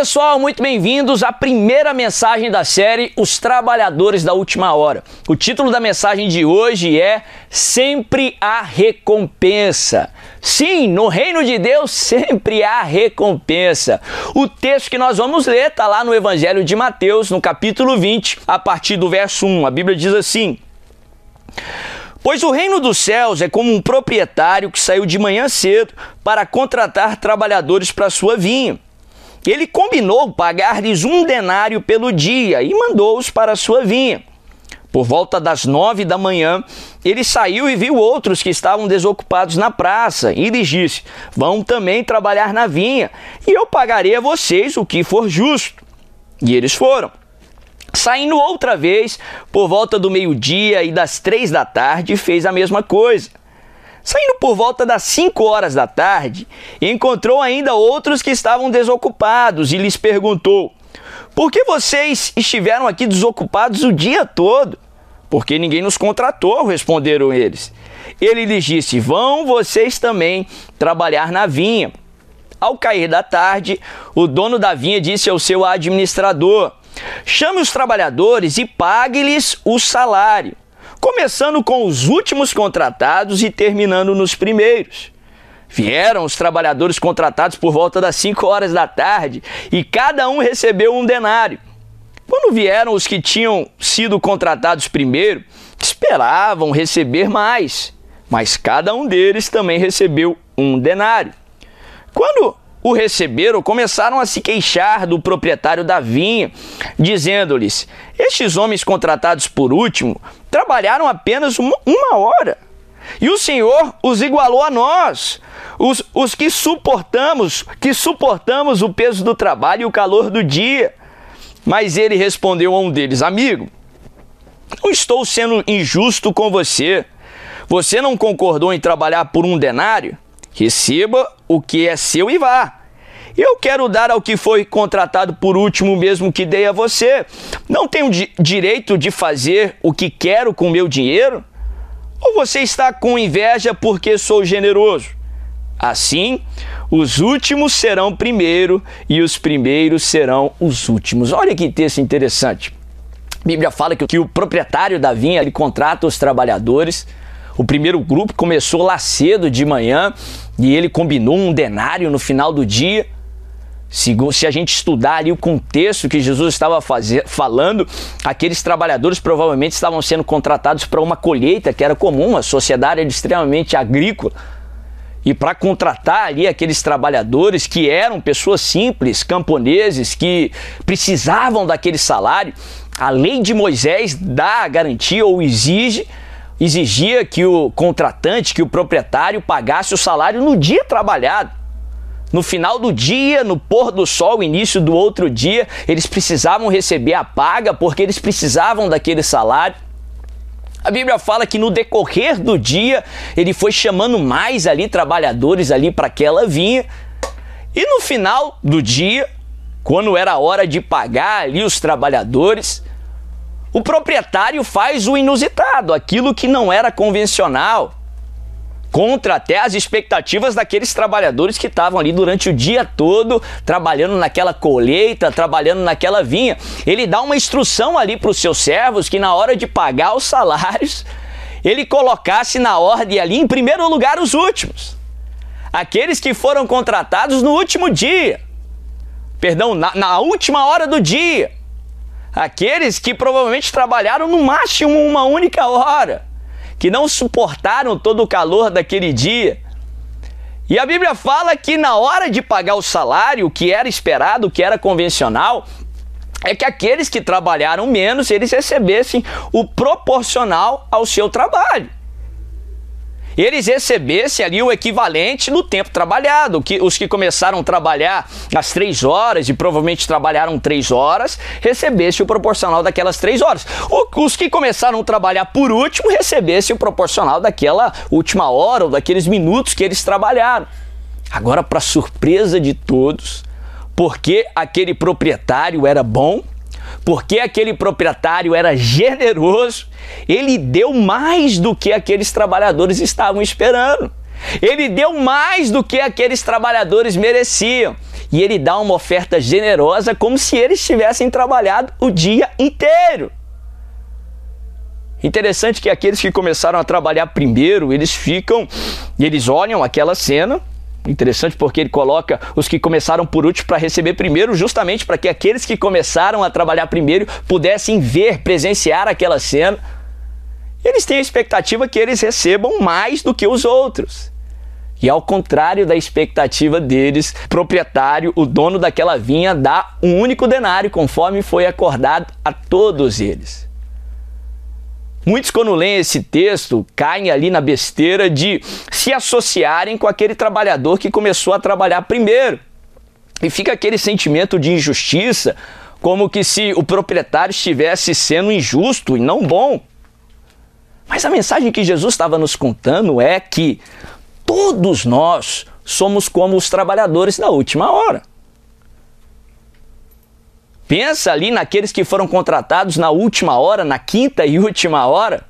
Pessoal, muito bem-vindos à primeira mensagem da série Os Trabalhadores da Última Hora. O título da mensagem de hoje é Sempre há recompensa. Sim, no reino de Deus sempre há recompensa. O texto que nós vamos ler está lá no Evangelho de Mateus, no capítulo 20, a partir do verso 1. A Bíblia diz assim: Pois o reino dos céus é como um proprietário que saiu de manhã cedo para contratar trabalhadores para sua vinha. Ele combinou pagar-lhes um denário pelo dia e mandou-os para a sua vinha. Por volta das nove da manhã, ele saiu e viu outros que estavam desocupados na praça e lhes disse: Vão também trabalhar na vinha, e eu pagarei a vocês o que for justo. E eles foram. Saindo outra vez, por volta do meio-dia e das três da tarde, fez a mesma coisa. Saindo por volta das 5 horas da tarde, encontrou ainda outros que estavam desocupados e lhes perguntou: Por que vocês estiveram aqui desocupados o dia todo? Porque ninguém nos contratou, responderam eles. Ele lhes disse: Vão vocês também trabalhar na vinha. Ao cair da tarde, o dono da vinha disse ao seu administrador: Chame os trabalhadores e pague-lhes o salário começando com os últimos contratados e terminando nos primeiros. Vieram os trabalhadores contratados por volta das 5 horas da tarde e cada um recebeu um denário. Quando vieram os que tinham sido contratados primeiro, esperavam receber mais, mas cada um deles também recebeu um denário. Quando o receberam, começaram a se queixar do proprietário da vinha, dizendo-lhes: Estes homens contratados por último trabalharam apenas uma, hora. E o Senhor os igualou a nós, os, os que suportamos, que suportamos o peso do trabalho e o calor do dia. Mas ele respondeu a um deles: Amigo, não estou sendo injusto com você. Você não concordou em trabalhar por um denário? Receba o que é seu e vá. Eu quero dar ao que foi contratado por último, mesmo que dei a você. Não tenho di direito de fazer o que quero com o meu dinheiro? Ou você está com inveja porque sou generoso? Assim, os últimos serão primeiro e os primeiros serão os últimos. Olha que texto interessante. A Bíblia fala que, que o proprietário da vinha ele contrata os trabalhadores o primeiro grupo começou lá cedo de manhã e ele combinou um denário no final do dia. Se, se a gente estudar ali o contexto que Jesus estava fazer, falando, aqueles trabalhadores provavelmente estavam sendo contratados para uma colheita que era comum, a sociedade era extremamente agrícola. E para contratar ali aqueles trabalhadores que eram pessoas simples, camponeses, que precisavam daquele salário, a lei de Moisés dá a garantia ou exige exigia que o contratante, que o proprietário pagasse o salário no dia trabalhado. No final do dia, no pôr do sol, início do outro dia, eles precisavam receber a paga porque eles precisavam daquele salário. A Bíblia fala que no decorrer do dia ele foi chamando mais ali trabalhadores ali para aquela vinha. E no final do dia, quando era hora de pagar ali os trabalhadores, o proprietário faz o inusitado, aquilo que não era convencional, contra até as expectativas daqueles trabalhadores que estavam ali durante o dia todo trabalhando naquela colheita, trabalhando naquela vinha. Ele dá uma instrução ali para os seus servos que na hora de pagar os salários, ele colocasse na ordem ali em primeiro lugar os últimos. Aqueles que foram contratados no último dia. Perdão, na, na última hora do dia aqueles que provavelmente trabalharam no máximo uma única hora, que não suportaram todo o calor daquele dia. E a Bíblia fala que na hora de pagar o salário, o que era esperado, o que era convencional, é que aqueles que trabalharam menos, eles recebessem o proporcional ao seu trabalho eles recebessem ali o equivalente no tempo trabalhado. Que, os que começaram a trabalhar às três horas e provavelmente trabalharam três horas, recebessem o proporcional daquelas três horas. O, os que começaram a trabalhar por último, recebessem o proporcional daquela última hora ou daqueles minutos que eles trabalharam. Agora, para surpresa de todos, porque aquele proprietário era bom, porque aquele proprietário era generoso, ele deu mais do que aqueles trabalhadores estavam esperando. Ele deu mais do que aqueles trabalhadores mereciam. e ele dá uma oferta generosa como se eles tivessem trabalhado o dia inteiro. Interessante que aqueles que começaram a trabalhar primeiro, eles ficam, eles olham aquela cena. Interessante porque ele coloca os que começaram por último para receber primeiro, justamente para que aqueles que começaram a trabalhar primeiro pudessem ver, presenciar aquela cena. Eles têm a expectativa que eles recebam mais do que os outros. E ao contrário da expectativa deles, o proprietário, o dono daquela vinha, dá um único denário, conforme foi acordado a todos eles. Muitos, quando leem esse texto, caem ali na besteira de se associarem com aquele trabalhador que começou a trabalhar primeiro. E fica aquele sentimento de injustiça, como que se o proprietário estivesse sendo injusto e não bom. Mas a mensagem que Jesus estava nos contando é que todos nós somos como os trabalhadores da última hora. Pensa ali naqueles que foram contratados na última hora, na quinta e última hora.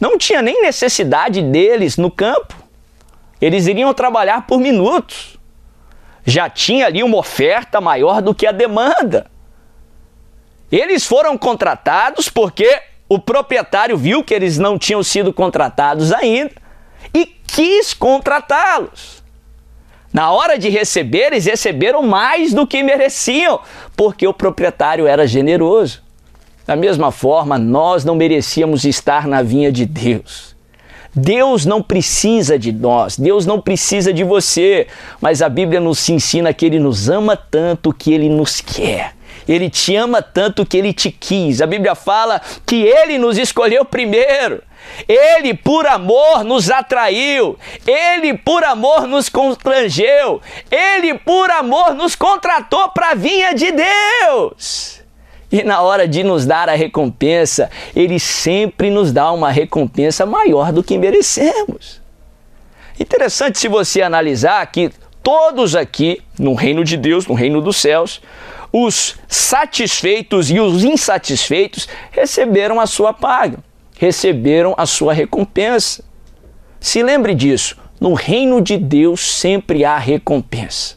Não tinha nem necessidade deles no campo. Eles iriam trabalhar por minutos. Já tinha ali uma oferta maior do que a demanda. Eles foram contratados porque o proprietário viu que eles não tinham sido contratados ainda e quis contratá-los. Na hora de receber, eles receberam mais do que mereciam, porque o proprietário era generoso. Da mesma forma, nós não merecíamos estar na vinha de Deus. Deus não precisa de nós, Deus não precisa de você, mas a Bíblia nos ensina que Ele nos ama tanto que Ele nos quer. Ele te ama tanto que ele te quis. A Bíblia fala que ele nos escolheu primeiro. Ele, por amor, nos atraiu. Ele, por amor, nos constrangeu. Ele, por amor, nos contratou para a vinha de Deus. E na hora de nos dar a recompensa, Ele sempre nos dá uma recompensa maior do que merecemos. Interessante se você analisar que todos aqui, no reino de Deus, no reino dos céus, os satisfeitos e os insatisfeitos receberam a sua paga, receberam a sua recompensa. Se lembre disso, no reino de Deus sempre há recompensa.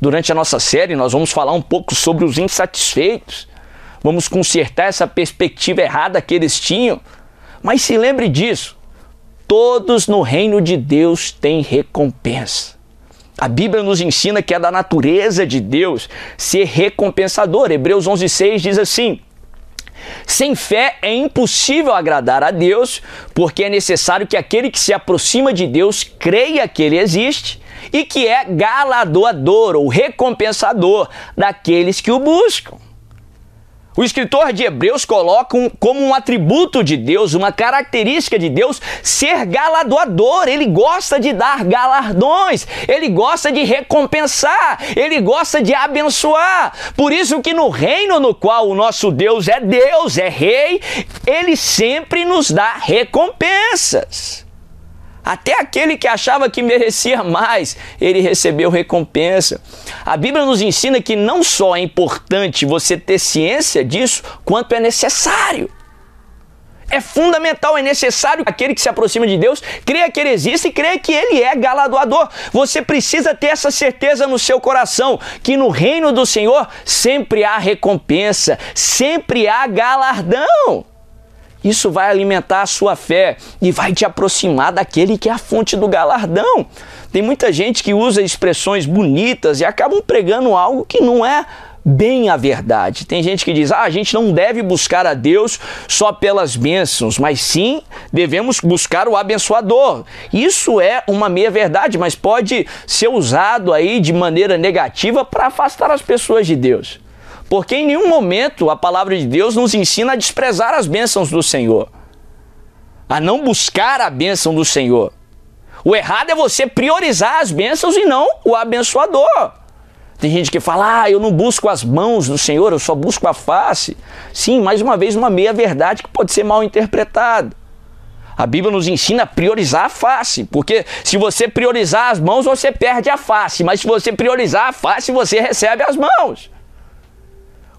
Durante a nossa série, nós vamos falar um pouco sobre os insatisfeitos. Vamos consertar essa perspectiva errada que eles tinham. Mas se lembre disso, todos no reino de Deus têm recompensa. A Bíblia nos ensina que é da natureza de Deus ser recompensador. Hebreus 11:6 diz assim: sem fé é impossível agradar a Deus, porque é necessário que aquele que se aproxima de Deus creia que ele existe e que é galardoador ou recompensador daqueles que o buscam. O escritor de Hebreus coloca um, como um atributo de Deus, uma característica de Deus, ser galardoador. Ele gosta de dar galardões, ele gosta de recompensar, ele gosta de abençoar. Por isso que no reino no qual o nosso Deus é Deus, é rei, ele sempre nos dá recompensas. Até aquele que achava que merecia mais, ele recebeu recompensa. A Bíblia nos ensina que não só é importante você ter ciência disso, quanto é necessário. É fundamental, é necessário aquele que se aproxima de Deus creia que ele existe e creia que ele é galardoador. Você precisa ter essa certeza no seu coração que no reino do Senhor sempre há recompensa, sempre há galardão. Isso vai alimentar a sua fé e vai te aproximar daquele que é a fonte do galardão. Tem muita gente que usa expressões bonitas e acabam pregando algo que não é bem a verdade. Tem gente que diz: ah, a gente não deve buscar a Deus só pelas bênçãos, mas sim devemos buscar o abençoador. Isso é uma meia verdade, mas pode ser usado aí de maneira negativa para afastar as pessoas de Deus. Porque em nenhum momento a palavra de Deus nos ensina a desprezar as bênçãos do Senhor, a não buscar a bênção do Senhor. O errado é você priorizar as bênçãos e não o abençoador. Tem gente que fala, ah, eu não busco as mãos do Senhor, eu só busco a face. Sim, mais uma vez, uma meia-verdade que pode ser mal interpretada. A Bíblia nos ensina a priorizar a face, porque se você priorizar as mãos, você perde a face, mas se você priorizar a face, você recebe as mãos.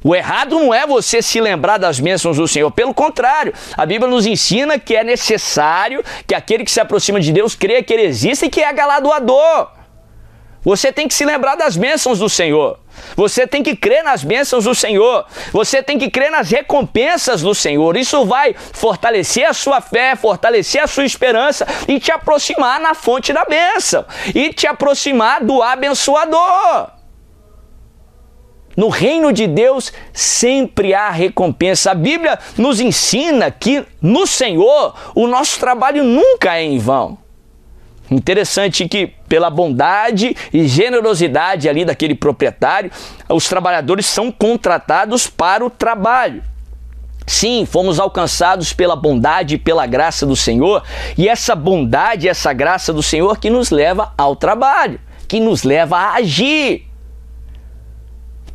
O errado não é você se lembrar das bênçãos do Senhor, pelo contrário, a Bíblia nos ensina que é necessário que aquele que se aproxima de Deus creia que ele existe e que é galardoador. Você tem que se lembrar das bênçãos do Senhor. Você tem que crer nas bênçãos do Senhor. Você tem que crer nas recompensas do Senhor. Isso vai fortalecer a sua fé, fortalecer a sua esperança e te aproximar na fonte da bênção e te aproximar do abençoador. No reino de Deus sempre há recompensa. A Bíblia nos ensina que no Senhor o nosso trabalho nunca é em vão. Interessante que, pela bondade e generosidade ali daquele proprietário, os trabalhadores são contratados para o trabalho. Sim, fomos alcançados pela bondade e pela graça do Senhor, e essa bondade essa graça do Senhor que nos leva ao trabalho, que nos leva a agir.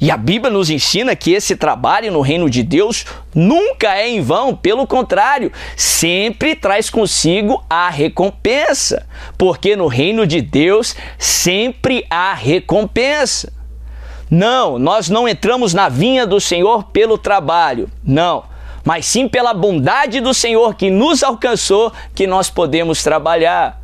E a Bíblia nos ensina que esse trabalho no reino de Deus nunca é em vão, pelo contrário, sempre traz consigo a recompensa, porque no reino de Deus sempre há recompensa. Não, nós não entramos na vinha do Senhor pelo trabalho, não, mas sim pela bondade do Senhor que nos alcançou que nós podemos trabalhar.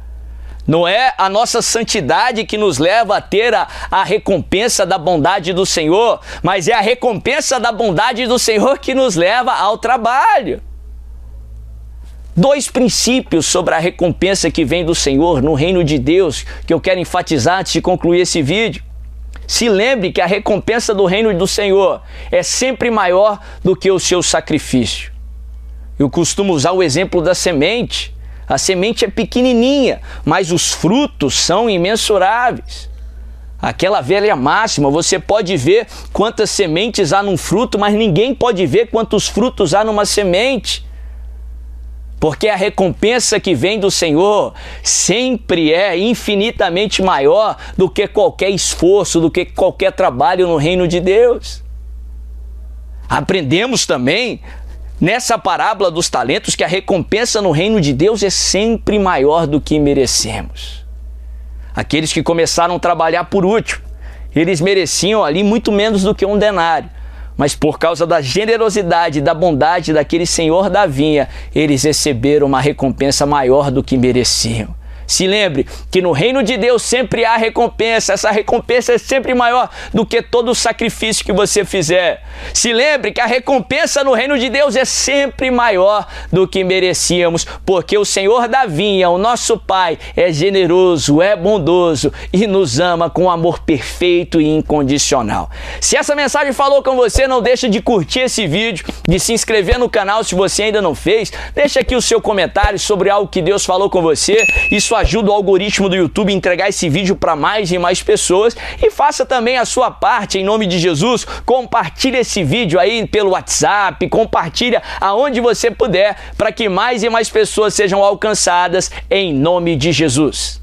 Não é a nossa santidade que nos leva a ter a, a recompensa da bondade do Senhor, mas é a recompensa da bondade do Senhor que nos leva ao trabalho. Dois princípios sobre a recompensa que vem do Senhor no reino de Deus que eu quero enfatizar antes de concluir esse vídeo. Se lembre que a recompensa do reino do Senhor é sempre maior do que o seu sacrifício. Eu costumo usar o exemplo da semente. A semente é pequenininha, mas os frutos são imensuráveis. Aquela velha máxima, você pode ver quantas sementes há num fruto, mas ninguém pode ver quantos frutos há numa semente. Porque a recompensa que vem do Senhor sempre é infinitamente maior do que qualquer esforço, do que qualquer trabalho no reino de Deus. Aprendemos também nessa parábola dos talentos que a recompensa no reino de Deus é sempre maior do que merecemos. Aqueles que começaram a trabalhar por último, eles mereciam ali muito menos do que um denário. Mas por causa da generosidade e da bondade daquele senhor da vinha, eles receberam uma recompensa maior do que mereciam. Se lembre que no reino de Deus sempre há recompensa, essa recompensa é sempre maior do que todo o sacrifício que você fizer. Se lembre que a recompensa no reino de Deus é sempre maior do que merecíamos, porque o Senhor da vinha, o nosso Pai, é generoso, é bondoso e nos ama com amor perfeito e incondicional. Se essa mensagem falou com você, não deixe de curtir esse vídeo, de se inscrever no canal se você ainda não fez. Deixa aqui o seu comentário sobre algo que Deus falou com você. Isso ajuda o algoritmo do YouTube a entregar esse vídeo para mais e mais pessoas e faça também a sua parte em nome de Jesus. Compartilhe esse vídeo aí pelo WhatsApp, compartilha aonde você puder para que mais e mais pessoas sejam alcançadas em nome de Jesus.